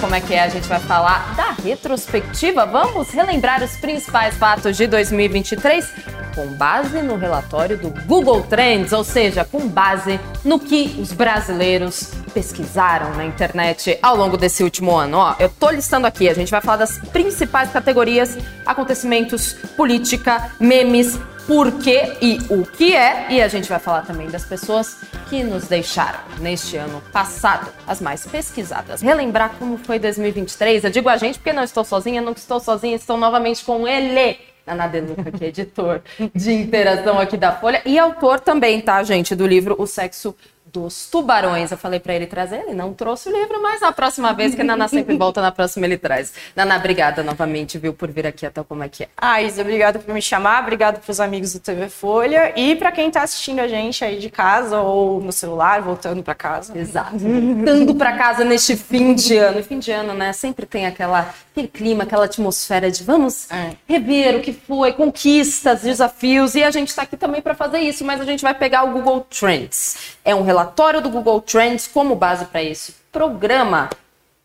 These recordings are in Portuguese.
Como é que é a gente vai falar da retrospectiva. Vamos relembrar os principais fatos de 2023 com base no relatório do Google Trends, ou seja, com base no que os brasileiros pesquisaram na internet ao longo desse último ano. Ó, eu tô listando aqui, a gente vai falar das principais categorias, acontecimentos, política, memes, por quê e o que é, e a gente vai falar também das pessoas que nos deixaram neste ano passado, as mais pesquisadas. Relembrar como foi 2023, eu digo a gente porque não estou sozinha, não estou sozinha, estou novamente com ele, Ana Deluca, que é editor de interação aqui da Folha e autor também, tá, gente, do livro O Sexo dos tubarões. Eu falei para ele trazer, ele não trouxe o livro, mas na próxima vez, que a Naná sempre volta, na próxima ele traz. Naná, obrigada novamente, viu, por vir aqui até como é que é. Ah, Isa, obrigada por me chamar, obrigada pros amigos do TV Folha e para quem tá assistindo a gente aí de casa ou no celular, voltando para casa. Exato. Voltando para casa neste fim de ano. E fim de ano, né, sempre tem aquela, aquele clima, aquela atmosfera de vamos é. rever o que foi, conquistas, desafios, e a gente está aqui também para fazer isso, mas a gente vai pegar o Google Trends. É um relatório relatório do Google Trends como base para esse programa.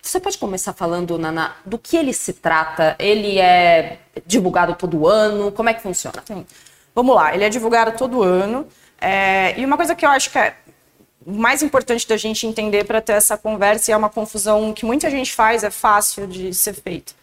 Você pode começar falando, Nana, do que ele se trata? Ele é divulgado todo ano? Como é que funciona? Sim. Vamos lá, ele é divulgado todo ano. É... E uma coisa que eu acho que é mais importante da gente entender para ter essa conversa, e é uma confusão que muita gente faz, é fácil de ser feita.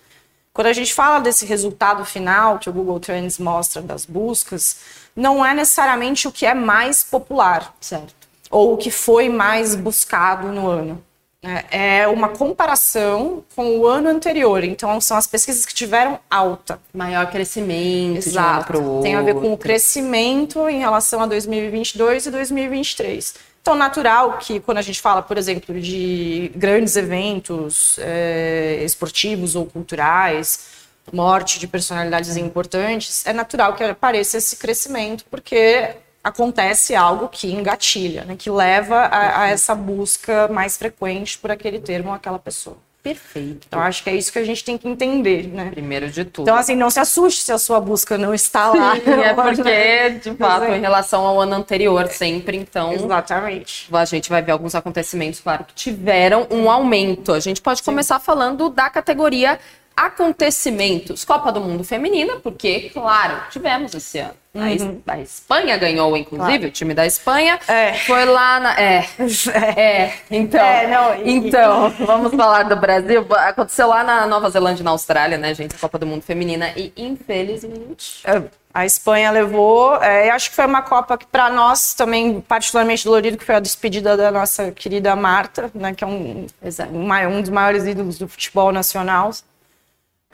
Quando a gente fala desse resultado final que o Google Trends mostra das buscas, não é necessariamente o que é mais popular. Certo ou o que foi mais buscado no ano. É, é uma comparação com o ano anterior. Então, são as pesquisas que tiveram alta. Maior crescimento Exato. de um. Tem a ver com o crescimento em relação a 2022 e 2023. Então, natural que quando a gente fala, por exemplo, de grandes eventos é, esportivos ou culturais, morte de personalidades importantes, é natural que apareça esse crescimento, porque acontece algo que engatilha, né, que leva a, a, essa busca mais frequente por aquele termo ou aquela pessoa. Perfeito. Então, acho que é isso que a gente tem que entender, né? Primeiro de tudo. Então, assim, não se assuste se a sua busca não está lá. Sim, é porque, de fato, em relação ao ano anterior, sempre, então... Exatamente. A gente vai ver alguns acontecimentos, claro, que tiveram um aumento. A gente pode Sim. começar falando da categoria acontecimentos. Copa do Mundo Feminina, porque, claro, tivemos esse ano. Uhum. A, Espanha ganhou, inclusive, claro. o time da Espanha. É. Foi lá na. É. É. Então. É, não, e... Então, vamos falar do Brasil. Aconteceu lá na Nova Zelândia e na Austrália, né, gente? A Copa do Mundo Feminina. E, infelizmente. É, a Espanha levou. É, acho que foi uma Copa que, para nós, também, particularmente dolorido, que foi a despedida da nossa querida Marta, né, que é um, um dos maiores ídolos do futebol nacional.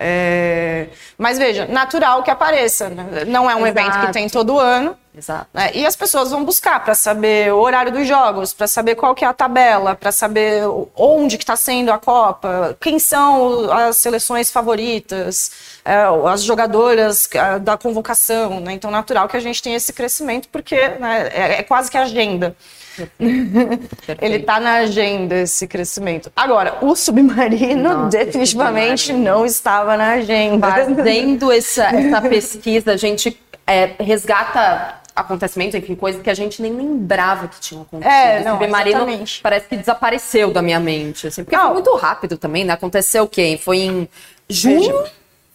É... Mas veja, natural que apareça. Né? Não é um Exato. evento que tem todo ano. Exato. Né? E as pessoas vão buscar para saber o horário dos jogos, para saber qual que é a tabela, para saber onde que está sendo a Copa, quem são as seleções favoritas, é, as jogadoras é, da convocação. Né? Então, natural que a gente tenha esse crescimento, porque né, é, é quase que agenda. Ele está na agenda, esse crescimento. Agora, o submarino Nossa, definitivamente submarino. não estava na agenda. Fazendo essa, essa pesquisa, a gente é, resgata acontecimentos, enfim, coisas que a gente nem lembrava que tinham acontecido. É, não, o submarino exatamente. parece que desapareceu da minha mente, assim, porque não. foi muito rápido também, né? Aconteceu o quê? Foi em junho?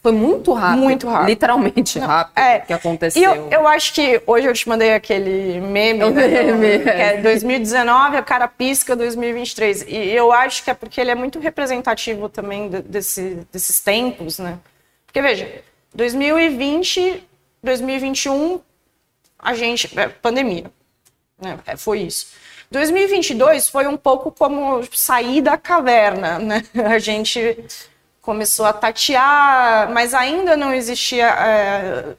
Foi muito rápido. Muito rápido. Literalmente Não, rápido é, que aconteceu. E eu, eu acho que hoje eu te mandei aquele meme, o né, meme que é 2019, a cara pisca 2023. E eu acho que é porque ele é muito representativo também desse, desses tempos, né? Porque veja, 2020, 2021, a gente. É, pandemia. Né? É, foi isso. 2022 foi um pouco como sair da caverna, né? A gente começou a tatear, mas ainda não existia é,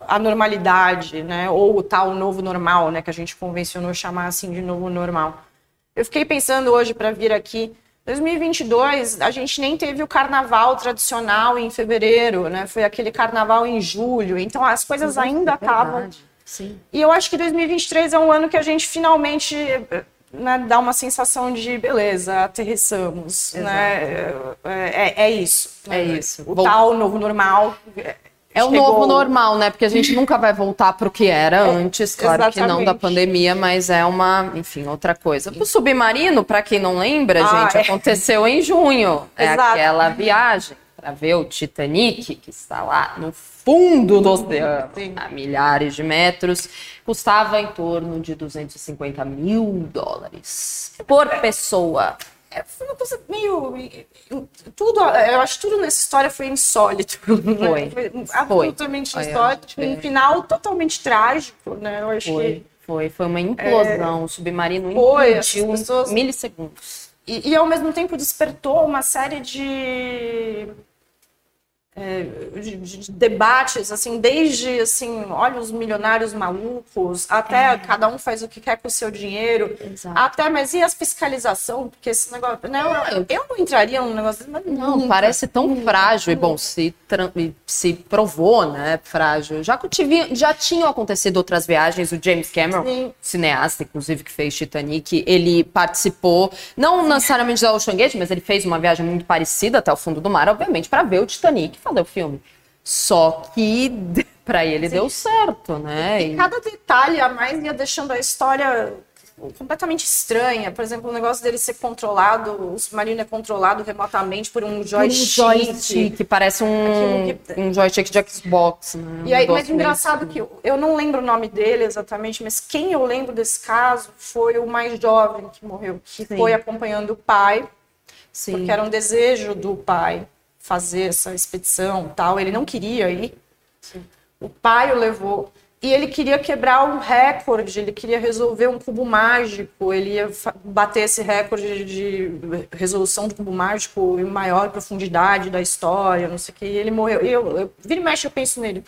a normalidade, né? Ou o tal novo normal, né? Que a gente convencionou chamar assim de novo normal. Eu fiquei pensando hoje para vir aqui. 2022, a gente nem teve o carnaval tradicional em fevereiro, né? Foi aquele carnaval em julho. Então as coisas ainda é acabam. Sim. E eu acho que 2023 é um ano que a gente finalmente né, dá uma sensação de beleza, aterrissamos. Né? É, é, é isso. É isso. O tal novo normal. É o novo normal, né? Porque a gente nunca vai voltar para o que era é, antes, claro Exatamente. que não da pandemia, mas é uma, enfim, outra coisa. O submarino, para quem não lembra, ah, gente, é. aconteceu em junho. É Exato. aquela viagem para ver o Titanic, que está lá no fundo do oceano, a milhares de metros, custava em torno de 250 mil dólares por pessoa. É, foi uma coisa meio. Tudo, eu acho que tudo nessa história foi insólito. Foi. foi absolutamente foi. insólito. Foi. Um final totalmente trágico, né? Eu acho foi. que. Foi, foi uma implosão. É... O submarino implodiu pessoas... em milissegundos. E, e, ao mesmo tempo despertou uma série de é, de, de, debates, assim, desde, assim, olha os milionários malucos, até é. cada um faz o que quer com o seu dinheiro, Exato. até, mas e as fiscalização? Porque esse negócio, né, eu, eu não entraria num negócio mas Não, nunca, parece tão nunca, frágil, nunca. e bom, se, se provou, né, frágil. Já, tive, já tinham acontecido outras viagens, o James Cameron, Sim. cineasta, inclusive, que fez Titanic, ele participou, não necessariamente da Ocean Gate, mas ele fez uma viagem muito parecida até o fundo do mar, obviamente, para ver o Titanic, fazer o filme. Só que para ele Sim. deu certo, né? E, e cada detalhe a mais ia deixando a história completamente estranha. Por exemplo, o negócio dele ser controlado, o submarino é controlado remotamente por um joystick. Um joystick, que parece um, que... um joystick de Xbox. Né? E aí, mas engraçado que eu, eu não lembro o nome dele exatamente, mas quem eu lembro desse caso foi o mais jovem que morreu, que Sim. foi acompanhando o pai, Sim. porque era um desejo do pai fazer essa expedição tal. Ele não queria ir. Sim. O pai o levou. E ele queria quebrar um recorde, ele queria resolver um cubo mágico, ele ia bater esse recorde de resolução do cubo mágico em maior profundidade da história, não sei o que. E ele morreu. E eu, eu, vira e mexe, eu penso nele.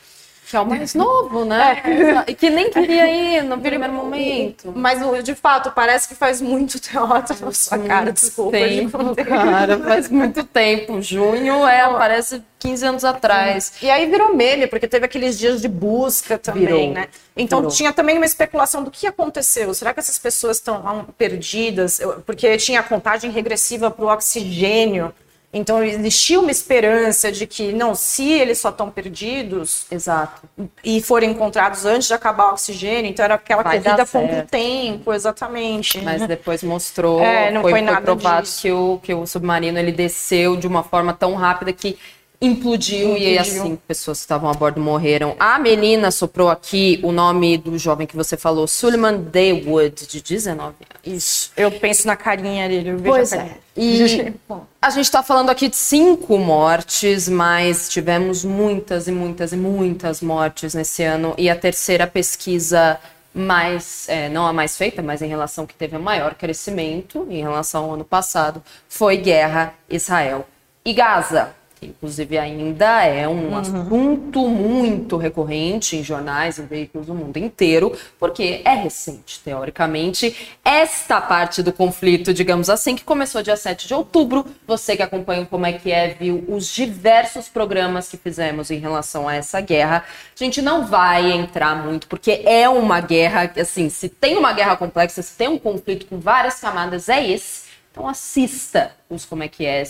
Que é o mais novo, né? É. E que nem queria ir no primeiro momento. Mas, de fato, parece que faz muito teatro na sua cara, desculpa. Tempo, cara, faz muito tempo. Junho é, parece 15 anos atrás. E aí virou meme, porque teve aqueles dias de busca também, virou, né? Então virou. tinha também uma especulação do que aconteceu. Será que essas pessoas estão perdidas? Porque tinha a contagem regressiva para o oxigênio. Então existia uma esperança de que, não, se eles só estão perdidos Exato. e forem encontrados antes de acabar o oxigênio, então era aquela Vai corrida contra o tempo, exatamente. Mas depois mostrou, é, não foi, foi, foi provado que o, que o submarino ele desceu de uma forma tão rápida que implodiu, e assim pessoas que estavam a bordo morreram. A menina soprou aqui o nome do jovem que você falou, Suleiman Daywood, de 19 anos. Isso. Eu penso na carinha dele, eu vejo pois é. E a gente está falando aqui de cinco mortes, mas tivemos muitas e muitas e muitas mortes nesse ano. E a terceira pesquisa mais, é, não a mais feita, mas em relação que teve o maior crescimento em relação ao ano passado, foi guerra Israel e Gaza que inclusive ainda é um uhum. assunto muito recorrente em jornais, em veículos do mundo inteiro, porque é recente, teoricamente, esta parte do conflito, digamos assim, que começou dia 7 de outubro. Você que acompanha como é que é, viu os diversos programas que fizemos em relação a essa guerra. A gente não vai entrar muito, porque é uma guerra, assim, se tem uma guerra complexa, se tem um conflito com várias camadas, é esse. Então assista os como é que é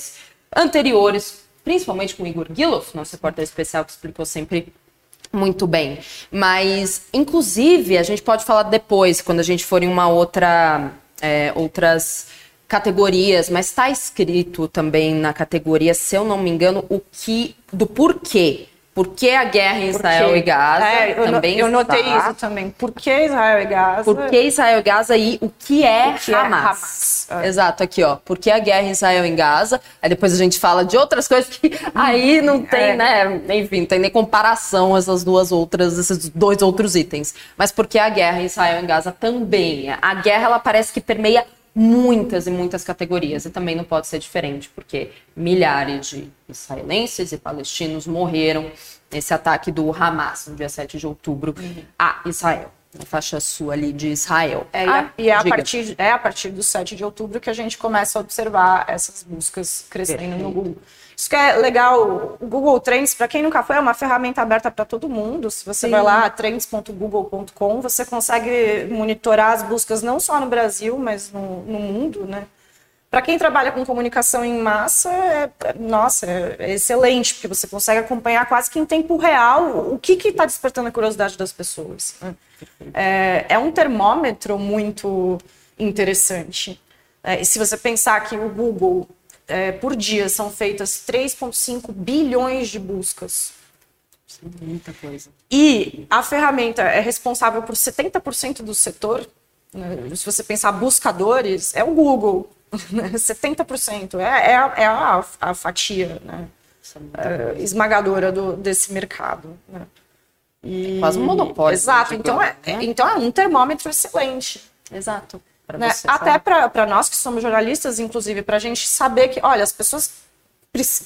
anteriores principalmente com o Igor Gilov, nosso repórter especial que explicou sempre muito bem. Mas, inclusive, a gente pode falar depois, quando a gente for em uma outra. É, outras categorias, mas está escrito também na categoria, se eu não me engano, o que do porquê por que a guerra em Israel e Gaza? É, eu, também eu notei isso também. Por que Israel e Gaza? Por que Israel e Gaza e o que é, o que Hamas? É Hamas. É. Exato, aqui ó. Por que a guerra em Israel e Gaza? Aí depois a gente fala de outras coisas que aí não tem, é. né? Enfim, não tem nem comparação essas duas outras, esses dois outros itens. Mas por que a guerra em Israel e Gaza também? A guerra ela parece que permeia muitas e muitas categorias. E também não pode ser diferente, porque milhares de israelenses e palestinos morreram nesse ataque do Hamas no dia 7 de outubro uhum. a Israel. Na faixa sul ali de Israel. É, ah, e é a, partir, é a partir do 7 de outubro que a gente começa a observar essas buscas crescendo Perfeito. no Google. Isso que é legal, o Google Trends, para quem nunca foi, é uma ferramenta aberta para todo mundo. Se você Sim. vai lá, trends.google.com, você consegue monitorar as buscas não só no Brasil, mas no, no mundo, né? Para quem trabalha com comunicação em massa, é, nossa, é excelente, porque você consegue acompanhar quase que em tempo real o que está despertando a curiosidade das pessoas. Né? É, é, um termômetro muito interessante. É, e se você pensar que o Google, é, por dia, são feitas 3,5 bilhões de buscas. Muita coisa. E a ferramenta é responsável por 70% do setor. Né? Se você pensar buscadores, é o Google. 70%. Né? É, é, a, é a, a fatia né? é, esmagadora do, desse mercado. Né? E... Quase um monopólio. Exato. Então é, né? então é um termômetro excelente. Exato. Né? Até para nós que somos jornalistas, inclusive, para a gente saber que, olha, as pessoas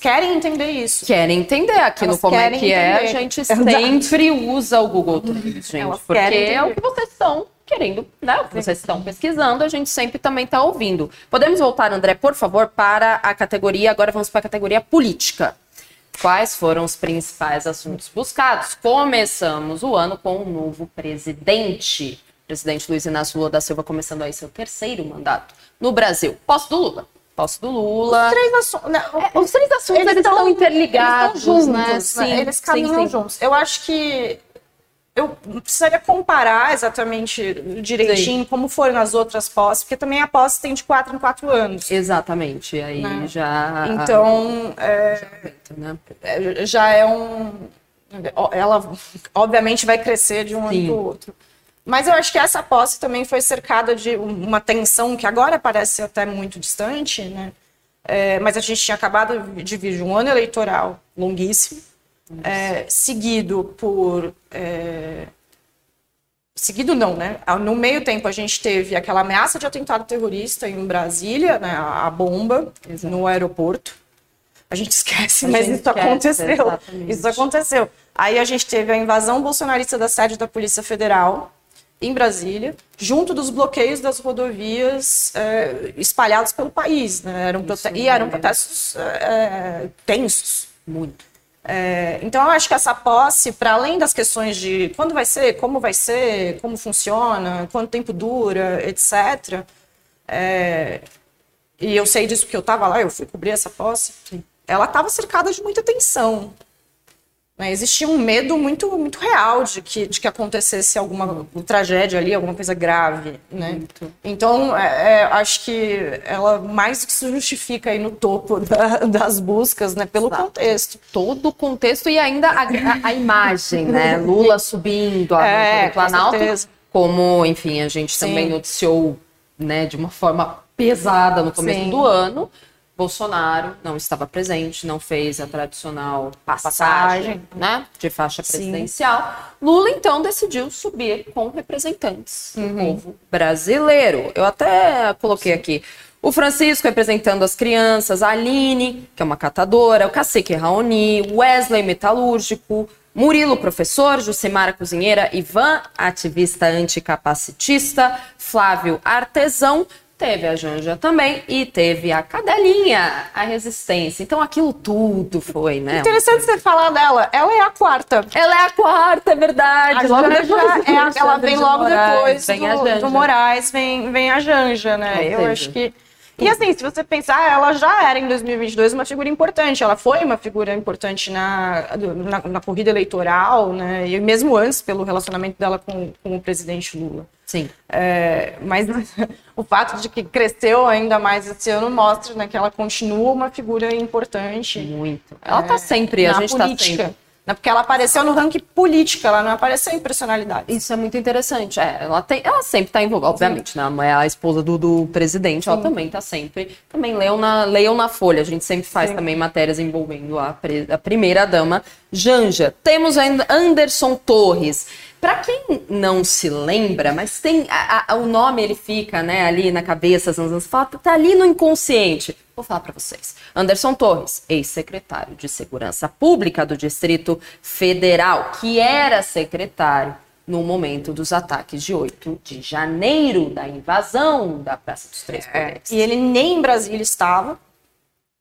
querem entender isso. Querem entender aquilo Elas como é que entender. é. A gente sempre usa o Google Trends, gente. Elas porque é o que vocês estão querendo, né? O que vocês estão pesquisando, a gente sempre também está ouvindo. Podemos voltar, André, por favor, para a categoria. Agora vamos para a categoria política. Quais foram os principais assuntos buscados? Começamos o ano com um novo presidente. Presidente Luiz Inácio Lula da Silva começando aí seu terceiro mandato no Brasil. Posse do Lula. Posse do Lula. Os três, assuntos, né, é, os três assuntos eles, eles estão interligados, eles juntos, né? Sim, eles caminham sim, sim. juntos. Eu acho que eu precisaria comparar exatamente direitinho Sim. como foram nas outras posses, porque também a posse tem de quatro em quatro anos. Exatamente, aí né? já. Então, é, né? É, já é um. Ela, obviamente, vai crescer de um ano para o outro. Mas eu acho que essa posse também foi cercada de uma tensão que agora parece até muito distante, né? É, mas a gente tinha acabado de vir de um ano eleitoral longuíssimo é, seguido por. É, seguido não, né? No meio tempo a gente teve aquela ameaça de atentado terrorista em Brasília, né? A bomba Exato. no aeroporto. A gente esquece, a mas gente isso esquece, aconteceu. Exatamente. Isso aconteceu. Aí a gente teve a invasão bolsonarista da sede da Polícia Federal em Brasília, junto dos bloqueios das rodovias é, espalhados pelo país. Né? Eram e eram protestos é, tensos. Muito. É, então, eu acho que essa posse, para além das questões de quando vai ser, como vai ser, como funciona, quanto tempo dura, etc. É, e eu sei disso porque eu estava lá, eu fui cobrir essa posse. Ela estava cercada de muita tensão. Né? Existia um medo muito, muito real de que, de que acontecesse alguma tragédia ali, alguma coisa grave. Né? Então, é, é, acho que ela mais do que se justifica aí no topo da, das buscas, né? pelo Exato. contexto. Todo o contexto e ainda a, a, a imagem, né? Lula subindo a é, Planalto, como, enfim, a gente Sim. também noticiou né, de uma forma pesada no começo Sim. do ano Bolsonaro não estava presente, não fez a tradicional passagem, passagem. Né, de faixa presidencial. Sim. Lula, então, decidiu subir com representantes uhum. do povo brasileiro. Eu até coloquei aqui o Francisco representando as crianças, a Aline, que é uma catadora, o Cacique Raoni, Wesley Metalúrgico, Murilo, professor, Jucimara, cozinheira, Ivan, ativista anticapacitista, Flávio, artesão, Teve a Janja também e teve a cadelinha, a resistência. Então aquilo tudo foi, né? Interessante você falar dela. Ela é a quarta. Ela é a quarta, é verdade. A logo depois é a, ela vem logo Moraes, depois vem do, do Moraes, vem, vem a Janja, né? Eu acho que e assim, se você pensar, ela já era em 2022 uma figura importante. Ela foi uma figura importante na, na, na corrida eleitoral, né? E mesmo antes, pelo relacionamento dela com, com o presidente Lula. Sim. É, mas o fato de que cresceu ainda mais esse ano mostra né, que ela continua uma figura importante. Muito. Ela está é, sempre, a gente está sempre né? Porque ela apareceu no ranking política, ela não apareceu em personalidade. Isso é muito interessante. É, ela, tem, ela sempre está envolvida, obviamente, né? É a esposa do, do presidente, Sim. ela também está sempre. Também leiam na, leiam na Folha, a gente sempre faz Sim. também matérias envolvendo a, a primeira dama, Janja. Temos ainda Anderson Torres. Para quem não se lembra, mas tem a, a, o nome ele fica, né, ali na cabeça, fala, tá ali no inconsciente. Vou falar para vocês. Anderson Torres, ex-secretário de Segurança Pública do Distrito Federal, que era secretário no momento dos ataques de 8 de janeiro, da invasão da Praça dos Três é, Poderes. É, e ele nem em Brasília estava,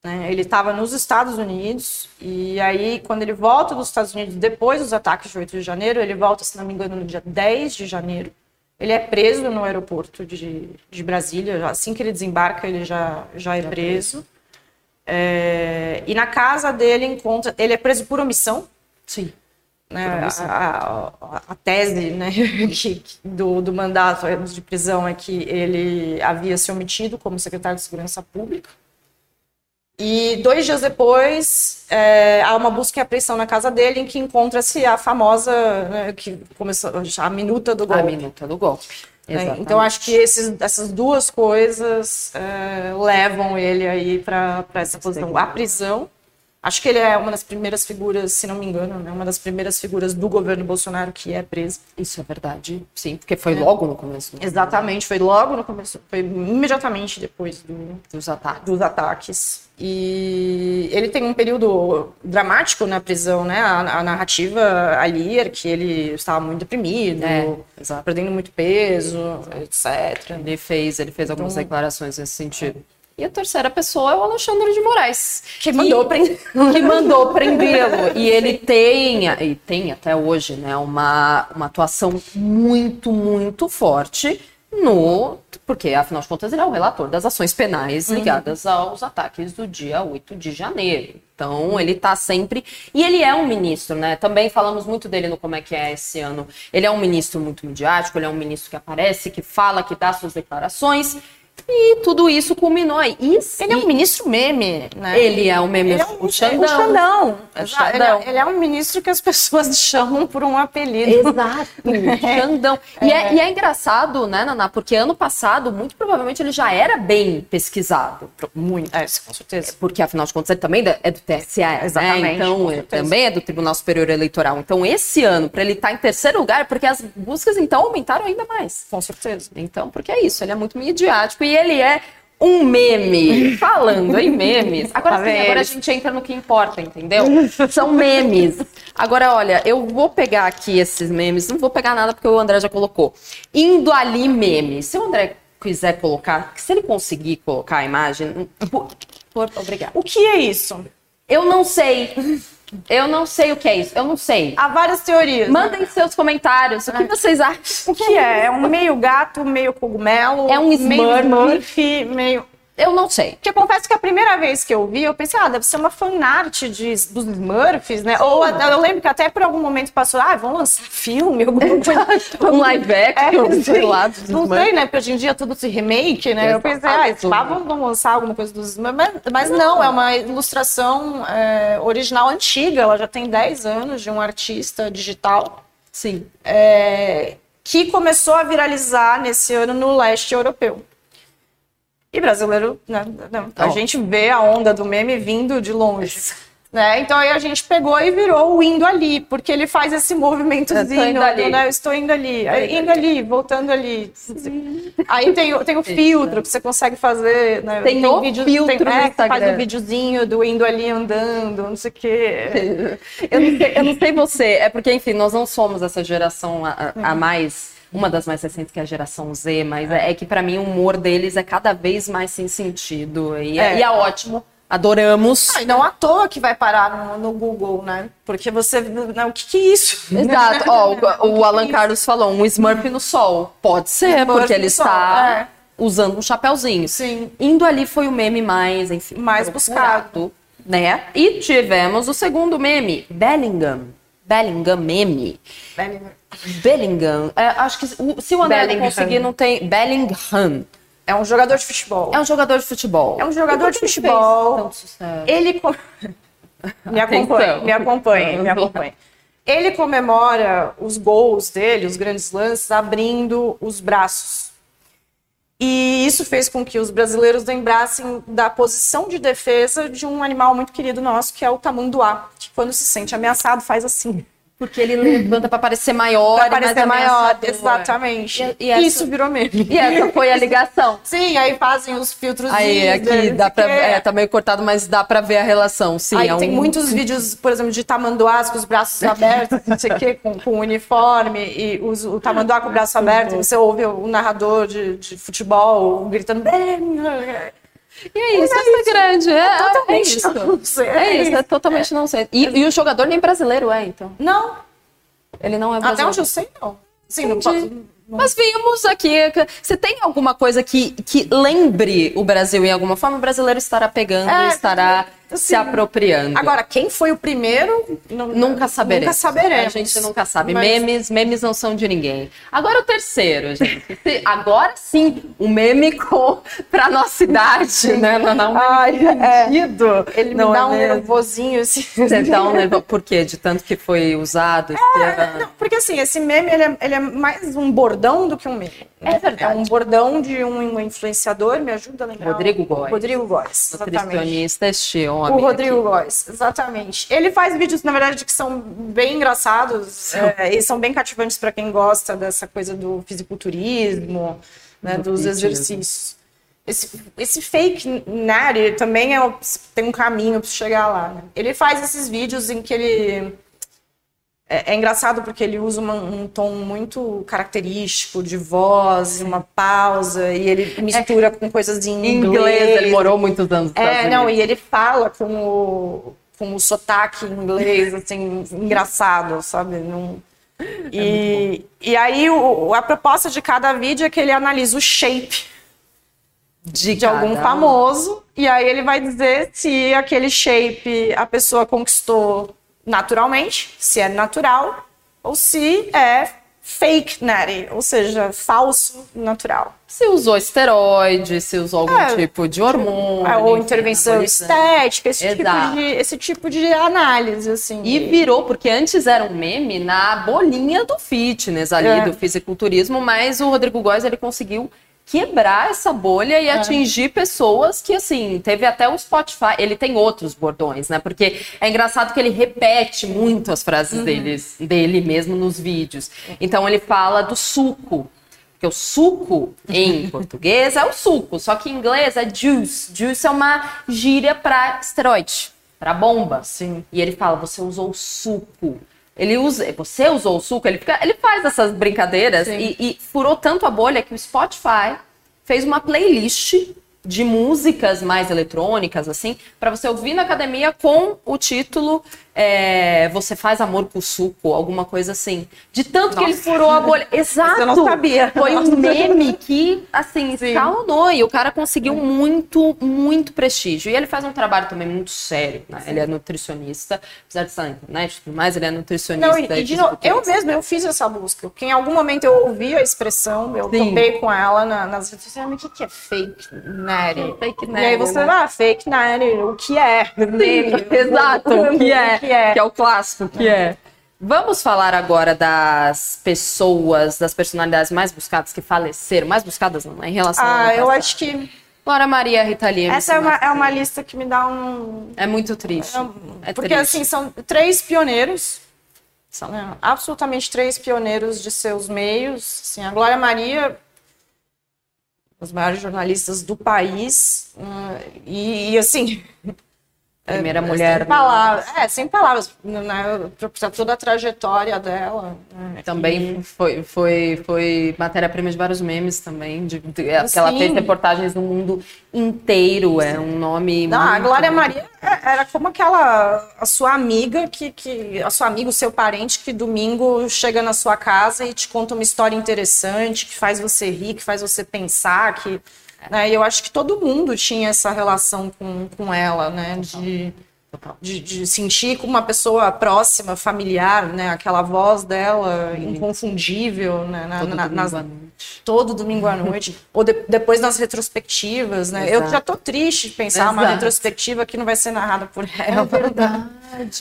né? Ele estava nos Estados Unidos, e aí, quando ele volta dos Estados Unidos, depois dos ataques de 8 de janeiro, ele volta, se não me engano, no dia 10 de janeiro Ele é preso no aeroporto de, de Brasília. Assim que ele desembarca, ele já, já é preso. É, e na casa dele encontra. Ele é preso por omissão. Sim. Né, a, a, a, tese né, que, do, do mandato de prisão é que ele havia se omitido como secretário de Segurança Pública. E dois dias depois, é, há uma busca e apreensão na casa dele, em que encontra-se a famosa, né, que começou, a minuta do golpe. A minuta do golpe. Né? Então, acho que esses, essas duas coisas é, levam ele aí para essa posição. A prisão Acho que ele é uma das primeiras figuras, se não me engano, né, uma das primeiras figuras do governo Bolsonaro que é presa. Isso é verdade, sim, porque foi é. logo no começo. Né? Exatamente, foi logo no começo, foi imediatamente depois do, dos, ataques. dos ataques. E ele tem um período dramático na prisão, né? A, a narrativa ali era que ele estava muito deprimido, é, perdendo muito peso, etc. Ele fez, ele fez algumas então, declarações nesse sentido. E a terceira pessoa é o Alexandre de Moraes. Que mandou, prender. que mandou prendê-lo. E ele tem, e tem até hoje, né, uma, uma atuação muito, muito forte no. Porque, afinal de contas, ele é o relator das ações penais uhum. ligadas uhum. aos ataques do dia 8 de janeiro. Então, ele está sempre. E ele é um ministro, né? Também falamos muito dele no Como é que é esse ano. Ele é um ministro muito midiático, ele é um ministro que aparece, que fala, que dá suas declarações. E tudo isso culminou aí. ele é um ministro meme, né? Ele é um meme, ele é um, o Xandão. O Xandão. É Xandão. Ele, é, ele, é, um ministro que as pessoas chamam por um apelido. Exato, é. Xandão. E é, e é engraçado, né, Naná? Porque ano passado, muito provavelmente, ele já era bem pesquisado. Muito. É, com certeza. Porque, afinal de contas, ele também é do TSE, né? Exatamente. Né? Então, ele também é do Tribunal Superior Eleitoral. Então, esse ano, para ele estar tá em terceiro lugar, porque as buscas, então, aumentaram ainda mais. Com certeza. Então, porque é isso, ele é muito midiático e ele é um meme. Falando em memes. Agora tá sim, agora a gente entra no que importa, entendeu? São memes. Agora, olha, eu vou pegar aqui esses memes. Não vou pegar nada porque o André já colocou. Indo ali meme. Se o André quiser colocar, se ele conseguir colocar a imagem. Por, por, obrigada. O que é isso? Eu não sei. Eu não sei o que é isso. Eu não sei. Há várias teorias. Mandem seus comentários. O que vocês acham? O que é? É um meio gato, meio cogumelo. É um Smurf, meio eu não sei. Porque confesso que a primeira vez que eu vi, eu pensei, ah, deve ser uma fanart de, dos Smurfs, né? Sim. Ou eu lembro que até por algum momento passou, ah, vamos lançar filme, alguma coisa. um live action, é, sei lá. Dos não sei, né? Porque hoje em dia tudo se remake, né? eu pensei, ah, vamos, vamos lançar alguma coisa dos Smurfs. Mas, mas não, é uma ilustração é, original antiga, ela já tem 10 anos, de um artista digital. Sim. É, que começou a viralizar nesse ano no leste europeu. E brasileiro, né, não, a gente vê a onda do meme vindo de longe. Né? Então aí a gente pegou e virou o indo ali, porque ele faz esse movimentozinho, ali. né? Eu estou indo ali, indo ali, voltando ali. Sim. Aí tem, tem o filtro que você consegue fazer, né? Tem, tem o vídeo, filtro tem, é, faz o um videozinho do indo ali andando, não sei o quê. Eu não sei, eu não sei você, é porque, enfim, nós não somos essa geração a, a uhum. mais uma das mais recentes, que é a geração Z, mas é, é que para mim o humor deles é cada vez mais sem sentido. E é, é, e é ótimo. Adoramos. Ah, e não à toa que vai parar no, no Google, né? Porque você. Não, o que, que é isso? Exato. Ó, o, o Alan Carlos falou: um Smurf no sol. Pode ser, porque ele está é. usando um chapéuzinho. Sim. Indo ali foi o meme mais, enfim. Mais buscado. Né? E tivemos o segundo meme, Bellingham. Bellingham meme. Bellingham. Bellingham. É, acho que se o André conseguir, não tem. Bellingham. É um jogador de futebol. É um jogador de futebol. É um jogador de futebol. Ele. me acompanha, me acompanha, me acompanha. Ele comemora os gols dele, os grandes lances, abrindo os braços. E isso fez com que os brasileiros lembrassem da posição de defesa de um animal muito querido nosso, que é o tamanduá, que quando se sente ameaçado faz assim. Porque ele levanta para parecer maior. Para parecer maior, exatamente. E, e essa, Isso virou mesmo. E essa foi a ligação. Sim, aí fazem os filtros. Aí aqui dá para é, tá meio cortado, mas dá para ver a relação. Sim, aí é tem um... muitos vídeos, por exemplo, de tamanduás com os braços abertos, não sei o quê, com, com uniforme e os, o tamanduá com o braço aberto. Você ouve o narrador de, de futebol gritando. E é isso, é, é grande. É, é totalmente é isso. não sei. É isso, é totalmente não sei. E, e, o jogador nem brasileiro é, então? Não. Ele não é brasileiro. Até onde eu sei, não. Sim, não posso, Mas vimos aqui. Você tem alguma coisa que, que lembre o Brasil em alguma forma? O brasileiro estará pegando, é, estará assim, se apropriando. Agora, quem foi o primeiro? nunca saberemos. Nunca saberemos. A gente nunca sabe. Mas... Memes, memes não são de ninguém. Agora o terceiro, gente. Agora sim, o meme com, pra nossa idade, né? Não, não Ai, é. Ele não me dá é um nervosinho. Assim. Você dá um. Por quê? De tanto que foi usado? É, não, porque assim, esse meme ele é, ele é mais um bordão do que um meme. Né? É verdade. É um bordão de um influenciador, me ajuda a lembrar. Rodrigo Góes. Rodrigo Góes. Nutricionista este homem. O Rodrigo Góes, exatamente. Ele faz vídeos, na verdade, que são bem engraçados é, e são bem cativantes para quem gosta dessa coisa do fisiculturismo, né, do dos exercícios. Esse, esse fake nerd também é, tem um caminho para chegar lá. Né? Ele faz esses vídeos em que ele é, é, engraçado porque ele usa uma, um tom muito característico de voz, uma pausa, e ele mistura é, com coisas em inglês. inglês. Ele morou muitos anos. É, não, e ele fala com o, com o sotaque em inglês, assim, engraçado, sabe? Não... E, é e aí o, a proposta de cada vídeo é que ele analisa o shape de, de algum famoso, e aí ele vai dizer se aquele shape a pessoa conquistou naturalmente, se é natural, ou se é fake natty, ou seja, falso natural. Se usou esteroide, se usou algum é, tipo de hormônio. É, ou enfim, intervenção estética, esse tipo, de, esse tipo de análise, assim. E virou, porque antes era um meme na bolinha do fitness ali, é. do fisiculturismo, mas o Rodrigo Góes, ele conseguiu quebrar essa bolha e é. atingir pessoas que, assim, teve até o Spotify. Ele tem outros bordões, né? Porque é engraçado que ele repete muito as frases uhum. deles, dele mesmo nos vídeos. Então ele fala do suco. Porque o suco em português é o suco, só que em inglês é juice. Juice é uma gíria para esteroide, para bomba. Sim. E ele fala: você usou suco. Ele usa, você usou o suco, ele, fica, ele faz essas brincadeiras e, e, furou tanto a bolha que o Spotify fez uma playlist de músicas mais eletrônicas, assim, para você ouvir na academia com o título é, Você faz amor com suco, alguma coisa assim. De tanto Nossa. que ele furou a bolha. Exato! Eu não sabia. Foi um meme que, assim, escalonou e o cara conseguiu muito, muito prestígio. E ele faz um trabalho também muito sério, né? Ele é nutricionista, apesar de estar na internet e tudo mais, ele é nutricionista. Não, e, e de novo, eu mesmo, eu fiz essa busca, porque em algum momento eu ouvi a expressão, eu Sim. topei com ela na, nas redes sociais, mas o que é fake natty? Fake natty. E aí você, né? ah, fake natty, o que é? Sim, exato, o que é? que é. Que é o clássico, que é. Vamos falar agora das pessoas, das personalidades mais buscadas que faleceram. Mais buscadas não, né? Em relação Ah, eu acho que. Glória Maria Rita Lee. Essa é uma, é uma lista que me dá um. É muito triste. É, é porque, triste. assim, são três pioneiros. São né, absolutamente três pioneiros de seus meios. Assim, a Glória Maria, os maiores jornalistas do país. Uh, e, e, assim. Primeira é, mulher. Sem palavras, é, sem palavras. Né, toda a trajetória dela. Né, também e... foi, foi, foi matéria-prima de vários memes também. De, de, ela fez reportagens no mundo inteiro. É um nome. Não, muito... a Glória Maria é, era como aquela a sua amiga que, que. A sua amiga, o seu parente, que domingo chega na sua casa e te conta uma história interessante, que faz você rir, que faz você pensar, que né? E eu acho que todo mundo tinha essa relação com, com ela, né? De, de, de, sentir como uma pessoa próxima, familiar, né? Aquela voz dela inconfundível, né? Na, todo, na, domingo nas, todo domingo à noite. Ou de, depois nas retrospectivas, né? Exato. Eu já tô triste de pensar Exato. uma retrospectiva que não vai ser narrada por é ela. É verdade.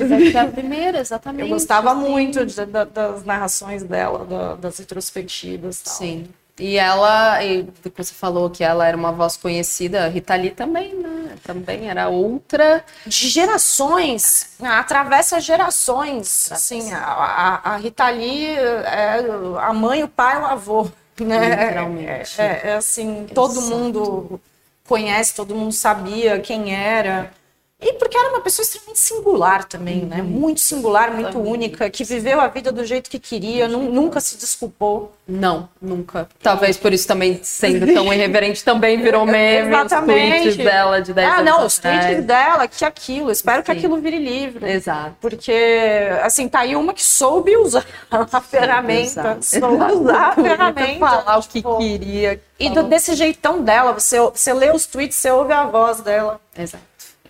Vai ser a primeira, exatamente. Eu gostava sim. muito de, de, das narrações dela, da, das retrospectivas. Tal. Sim. E ela, e você falou que ela era uma voz conhecida, a Rita Lee também, né? Também era outra. De gerações, né? atravessa gerações. Assim, a, a, a, Rita Lee é a mãe, o pai, o avô. Né? Literalmente. É, é, é assim, todo mundo conhece, todo mundo sabia quem era. E porque era uma pessoa extremamente singular também, né? Uhum. Muito singular, muito única, que viveu a vida do jeito que queria, nunca se desculpou. Não, nunca. Talvez por isso também, sendo tão irreverente, também virou meme. Exatamente. Os tweets dela de 10 ah, anos Ah, não, os tweets dela, que aquilo. Espero Sim. que aquilo vire livro. Exato. Porque, assim, tá aí uma que soube usar a ferramenta. Soube usar a ferramenta. Falar o que tipo, queria. E do, desse jeitão dela, você, você lê os tweets, você ouve a voz dela. Exato.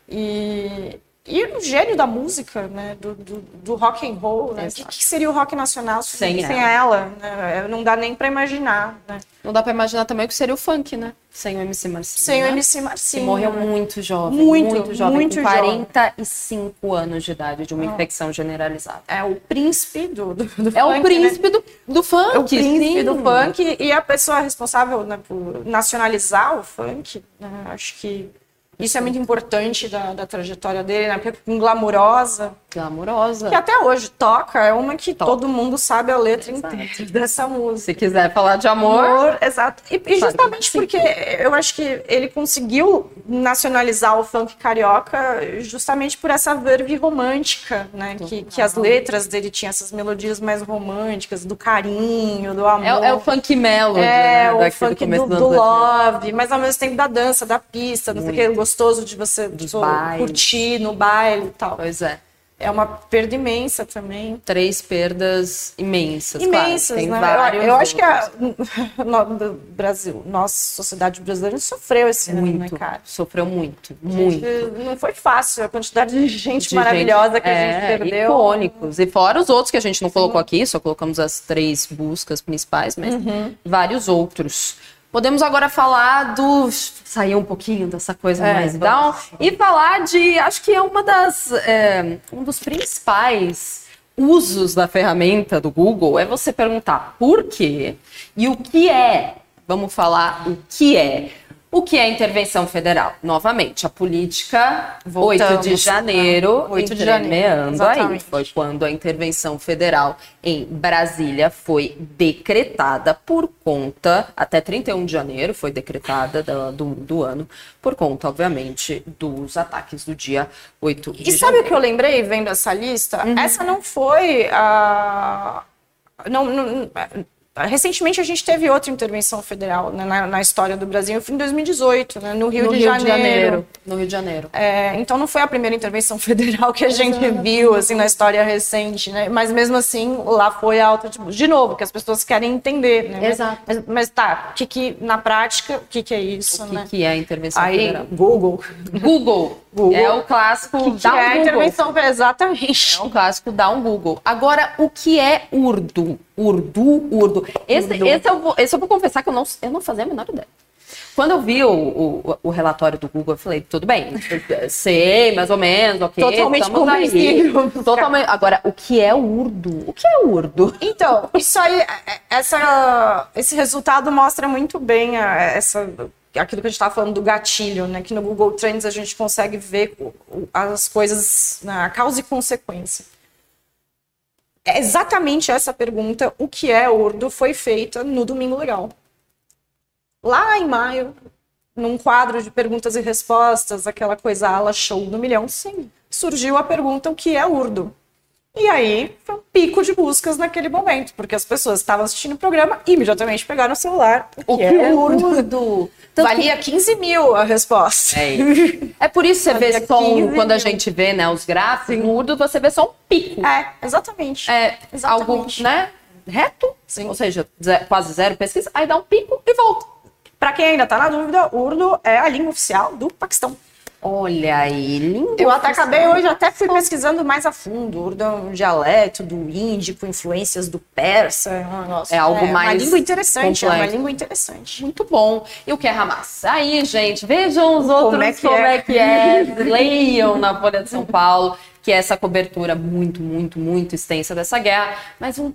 E, e o gênio da música, né? Do, do, do rock and roll, né? O que, que, seria o rock nacional sem, sem ela? ela né? Não dá nem para imaginar, né? Não dá para imaginar também o que seria o funk, né? Sem o MC Marcinho. Sem né? o MC Marcinho. Que morreu muito jovem. Muito, muito jovem. Muito com 45 jovem. anos de idade, de uma ah. infecção generalizada. É o príncipe do, do, do é funk. É o príncipe né? do, do funk. É o príncipe sim. do funk. E a pessoa responsável né, por nacionalizar o funk, né? acho que isso é muito importante da, da trajetória dele, né? Porque glamourosa. Glamourosa. Que até hoje toca, é uma que toca. todo mundo sabe a letra exato. inteira dessa música. Se quiser falar de amor. amor exato. E, e justamente porque eu acho que ele conseguiu nacionalizar o funk carioca justamente por essa verve romântica, né? Que, que as letras dele tinham essas melodias mais românticas, do carinho, do amor. É, é o funk melody, é, né? o funk do, do, do love, mas ao mesmo tempo da dança, da pista, não sei o que, gostoso de você curtir no baile e tal. Pois é. É uma perda imensa também. Três perdas imensas. Imensas, claro. Tem né? Vários eu, eu acho que a, no, Brasil, nossa sociedade brasileira sofreu esse muito, ano, né, cara? Sofreu muito, muito. não foi fácil a quantidade de gente de maravilhosa gente, que a gente é, perdeu. Icônicos. E fora os outros que a gente não Sim. colocou aqui, só colocamos as três buscas principais, mas uhum. vários outros. Podemos agora falar do. sair um pouquinho dessa coisa é, mais down e falar de. Acho que é uma das. É, um dos principais usos da ferramenta do Google é você perguntar por quê e o que é. Vamos falar o que é. O que é intervenção federal? Novamente, a política Voltamos, 8 de janeiro, 8 de janeiro, aí. Foi quando a intervenção federal em Brasília foi decretada por conta, até 31 de janeiro foi decretada do, do, do ano, por conta, obviamente, dos ataques do dia 8 de janeiro. E sabe o que eu lembrei vendo essa lista? Uhum. Essa não foi a. Não, não, Recentemente a gente teve outra intervenção federal né, na, na, história do Brasil, foi em 2018, né, no Rio, no de, Rio Janeiro. de, Janeiro. No Rio de Janeiro. É, então não foi a primeira intervenção federal que a gente viu assim na história recente, né? Mas mesmo assim lá foi a outra tipo, de novo que as pessoas querem entender, né? Exato. Mas, mas tá, o que, que na prática o que, que é isso, o que, né? que é a intervenção Aí, federal? Google. Google. Google. É o clássico que, que da é um intervenção exatamente. É o clássico dá um Google. Agora o que é Urdu? Urdu, Urdu. Esse, Urdu. esse, eu, vou, esse eu vou confessar que eu não, eu não fazia a menor ideia. Quando eu vi o, o, o, relatório do Google, eu falei, tudo bem, sei, mais ou menos, ok. Totalmente compreensível. Totalmente. Agora, o que é o Urdu? O que é o Urdu? Então, isso aí, essa, esse resultado mostra muito bem essa, aquilo que a gente estava falando do gatilho, né? Que no Google Trends a gente consegue ver as coisas na causa e consequência. É exatamente essa pergunta, o que é Urdu, foi feita no Domingo Legal. Lá em maio, num quadro de perguntas e respostas, aquela coisa ala show do milhão, sim, surgiu a pergunta o que é Urdu. E aí foi um pico de buscas naquele momento, porque as pessoas estavam assistindo o programa e imediatamente pegaram o celular. O que, é Urdu? Valia que... 15 mil a resposta. É, é por isso que você Valia vê só um, quando a gente vê né, os gráficos, Sim. no Urdu você vê só um pico. É, exatamente. É exatamente. algo, né? Reto, Sim. ou seja, quase zero pesquisa, aí dá um pico e volta. Para quem ainda está na dúvida, Urdu é a língua oficial do Paquistão. Olha aí, lindo. Eu até acabei hoje, até fui pesquisando mais a fundo. É um dialeto do índico, influências do persa. Nossa, é algo é mais. É uma língua interessante, complexo. é uma língua interessante. Muito bom. E o que é Hamas? Aí, gente, vejam os outros como é que, como é. é, que é. Leiam na Folha de São Paulo, que é essa cobertura muito, muito, muito extensa dessa guerra. Mas um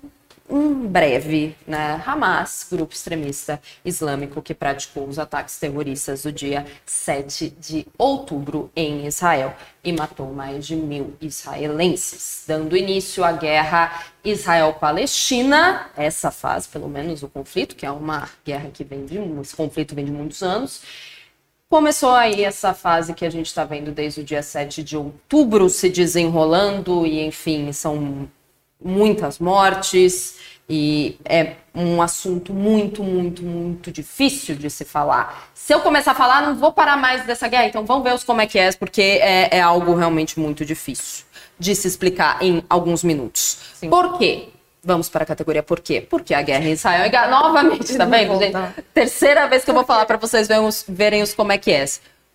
um breve, né? Hamas, grupo extremista islâmico que praticou os ataques terroristas do dia 7 de outubro em Israel e matou mais de mil israelenses, dando início à guerra Israel-Palestina, essa fase, pelo menos, o conflito, que é uma guerra que vem de esse conflito vem de muitos anos. Começou aí essa fase que a gente está vendo desde o dia 7 de outubro se desenrolando, e enfim, são muitas mortes, e é um assunto muito, muito, muito difícil de se falar. Se eu começar a falar, não vou parar mais dessa guerra, então vamos ver os como é que é, porque é, é algo realmente muito difícil de se explicar em alguns minutos. Sim. Por quê? Vamos para a categoria por quê? Porque a guerra em Israel é novamente, tá vendo, gente? Terceira vez que eu vou falar para vocês verem os como é que é.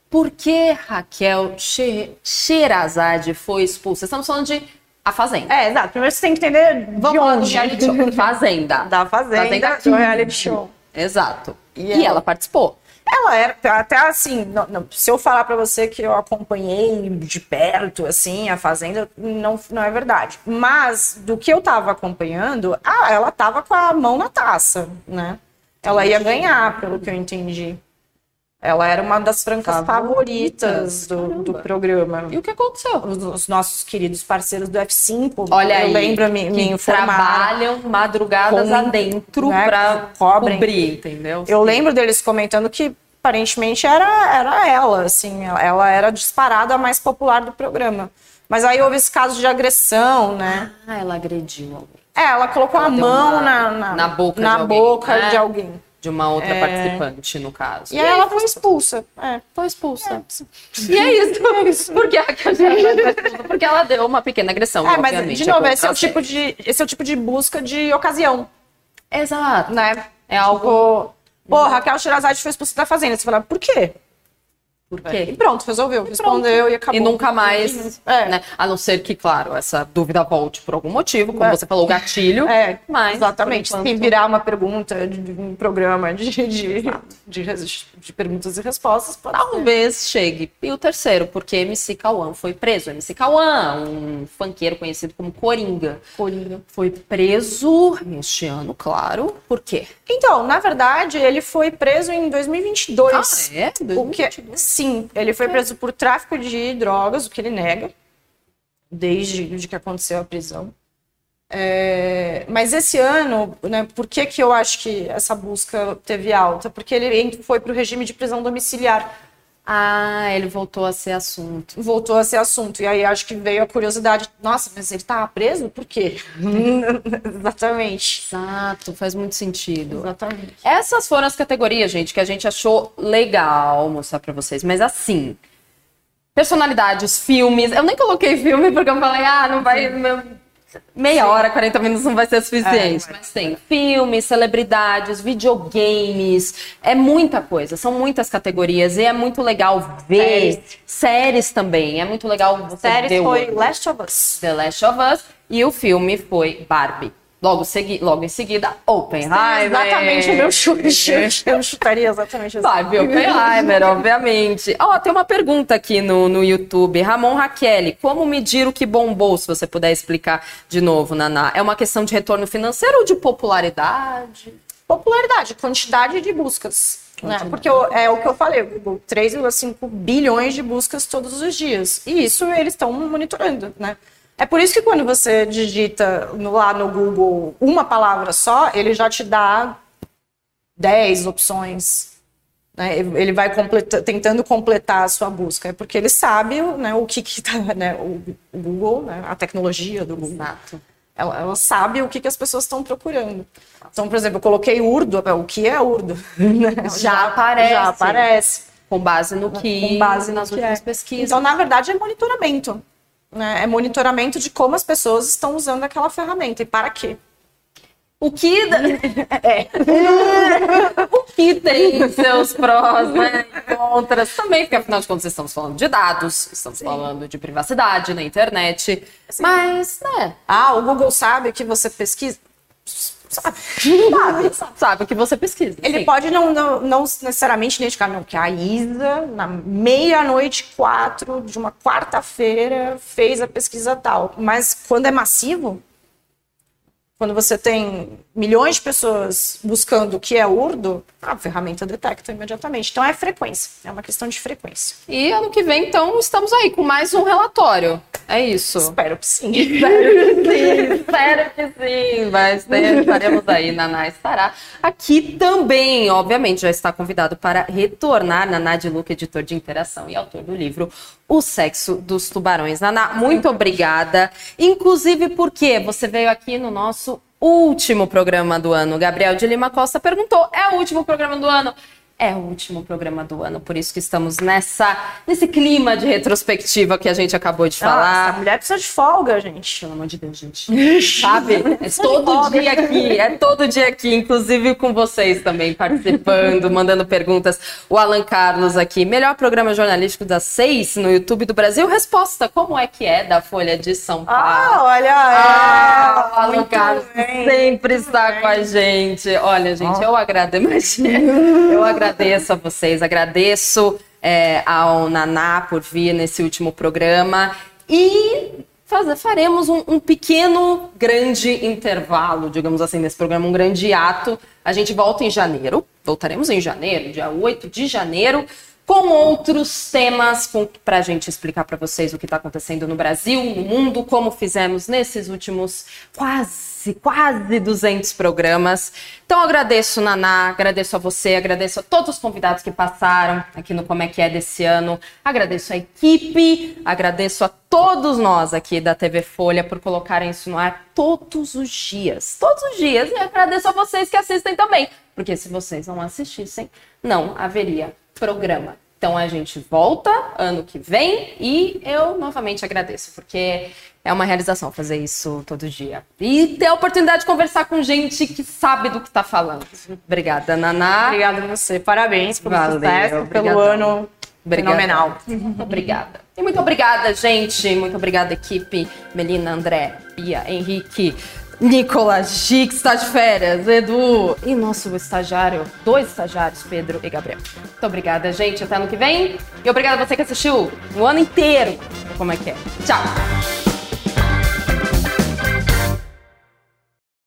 Por que Raquel Sherazade foi expulsa? Estamos falando de a Fazenda. É, exato. Primeiro você tem que entender Vamos de onde. reality show. Fazenda. Da Fazenda, Fazenda do reality show. Exato. E, e ela... ela participou. Ela era, até assim, não, não, se eu falar para você que eu acompanhei de perto, assim, a Fazenda, não, não é verdade. Mas, do que eu tava acompanhando, ah, ela tava com a mão na taça, né? Ela ia ganhar, pelo que eu entendi. Ela era uma das francas favoritas, favoritas do, do, programa. E o que aconteceu? Os, os, nossos queridos parceiros do F5, Olha eu aí, lembro me, me trabalham madrugadas com, adentro né, para cobrir, entendeu? Eu Sim. lembro deles comentando que aparentemente era, era ela, assim, ela, era disparada a mais popular do programa. Mas aí houve esse caso de agressão, né? Ah, ela agrediu alguém. É, ela colocou ela a mão uma, na, na, na boca, na de, boca alguém, de alguém. De uma outra é... participante, no caso. E, aí ela foi expulsa. É, foi expulsa. É. E é isso. é isso. Porque, porque ela deu uma pequena agressão. É, mas, de novo, esse é, o tipo de, esse é o tipo de busca de ocasião. Exato. Né? É algo. Pô, Raquel Shirazade foi expulsa da fazenda. Você fala, por quê? Por quê? E pronto, resolveu, e respondeu pronto. e acabou. E nunca mais, é. né? A não ser que, claro, essa dúvida volte por algum motivo, como é. você falou, gatilho. É, mas, exatamente. Enquanto... Se virar uma pergunta de um programa de, de, de, de, perguntas e respostas, Talvez chegue. E o terceiro, porque MC Cauã foi preso. MC Cauã, um funkeiro conhecido como Coringa. Coringa. Foi preso este ano, claro. Por quê? Então, na verdade, ele foi preso em 2022. Ah, é? 2022. O que, Sim, ele foi preso por tráfico de drogas, o que ele nega, desde que aconteceu a prisão. É, mas esse ano, né, por que, que eu acho que essa busca teve alta? Porque ele foi para o regime de prisão domiciliar. Ah, ele voltou a ser assunto. Voltou a ser assunto. E aí acho que veio a curiosidade. Nossa, mas ele tá preso? Por quê? Exatamente. Exato, faz muito sentido. Exatamente. Essas foram as categorias, gente, que a gente achou legal mostrar para vocês. Mas assim, personalidades, filmes. Eu nem coloquei filme porque eu falei, ah, não vai. Meu, meia Sim. hora, 40 minutos não vai ser suficiente. É, mas tem filmes, celebridades, videogames, é muita coisa, são muitas categorias e é muito legal ver séries, séries também. É muito legal você séries ver. foi Last of Us. The Last of Us e o filme foi Barbie. Logo, segui, logo em seguida, Oppenheimer. exatamente o meu chute. Eu chutaria exatamente assim. Barbie Oppenheimer, obviamente. Ó, oh, tem uma pergunta aqui no, no YouTube. Ramon Raquel, como medir o que bombou, se você puder explicar de novo, Naná? É uma questão de retorno financeiro ou de popularidade? Popularidade, quantidade de buscas. Né? Porque eu, é o que eu falei, 3,5 bilhões de buscas todos os dias. E isso eles estão monitorando, né? É por isso que quando você digita lá no Google uma palavra só, ele já te dá 10 opções. Né? Ele vai completa, tentando completar a sua busca. É porque ele sabe né, o que está. Né, o, Google, né, a tecnologia do Google. Exato. Ela, ela sabe o que, que as pessoas estão procurando. Então, por exemplo, eu coloquei urdo, o que é urdo? já, já aparece. Já aparece. Com base no que. Com base nas últimas é. pesquisas. Então, na verdade, é monitoramento. Né? É monitoramento de como as pessoas estão usando aquela ferramenta e para quê. O que, é. o que tem seus prós, né? Contras também, porque afinal de contas estamos falando de dados, estamos Sim. falando de privacidade na internet. Sim. Mas, né? Ah, o Google sabe que você pesquisa. Sabe. Sabe, sabe o que você pesquisa. Ele sim. pode não, não, não necessariamente identificar, não, que a Isa, na meia-noite, quatro de uma quarta-feira, fez a pesquisa tal. Mas quando é massivo, quando você tem milhões de pessoas buscando o que é urdo, a ferramenta detecta imediatamente. Então é frequência, é uma questão de frequência. E ano que vem, então, estamos aí com mais um relatório. É isso. Espero que sim. Espero que sim, espero que sim. Mas estaremos aí, Naná estará aqui também. Obviamente, já está convidado para retornar. Naná de Luca, editor de interação e autor do livro O Sexo dos Tubarões. Naná, muito obrigada. Inclusive porque você veio aqui no nosso último programa do ano. Gabriel de Lima Costa perguntou: é o último programa do ano? É o último programa do ano, por isso que estamos nessa nesse clima de retrospectiva que a gente acabou de falar. Nossa, a mulher precisa de folga, gente. Pelo amor de Deus, gente. Sabe? É todo dia aqui, é todo dia aqui, inclusive com vocês também participando, mandando perguntas. O Alan Carlos aqui, melhor programa jornalístico das seis no YouTube do Brasil. Resposta: como é que é da Folha de São Paulo? Ah, olha, ah, é. o Alan Carlos bem, sempre está bem. com a gente. Olha, gente, oh. eu agradeço, eu agradeço agradeço a vocês, agradeço é, ao Naná por vir nesse último programa e faz, faremos um, um, pequeno, grande intervalo, digamos assim, nesse programa, um grande ato. A gente volta em janeiro, voltaremos em janeiro, dia 8 de janeiro, com outros temas para a gente explicar para vocês o que está acontecendo no Brasil, no mundo, como fizemos nesses últimos quase, quase 200 programas. Então agradeço, Naná, agradeço a você, agradeço a todos os convidados que passaram aqui no Como é que é desse ano, agradeço a equipe, agradeço a todos nós aqui da TV Folha por colocarem isso no ar todos os dias, todos os dias, e agradeço a vocês que assistem também, porque se vocês não assistissem, não haveria programa. Então a gente volta ano que vem e eu novamente agradeço, porque é uma realização fazer isso todo dia. E ter a oportunidade de conversar com gente que sabe do que está falando. Obrigada, Naná. Obrigada a você. Parabéns pelo Valeu, sucesso, pelo ano obrigada. fenomenal. obrigada. E muito obrigada, gente. Muito obrigada, equipe. Melina, André, Bia, Henrique. Nicolas Gic está de férias, Edu e nosso estagiário, dois estagiários, Pedro e Gabriel. Muito obrigada, gente. Até ano que vem. E obrigada a você que assistiu o ano inteiro. Como é que é? Tchau!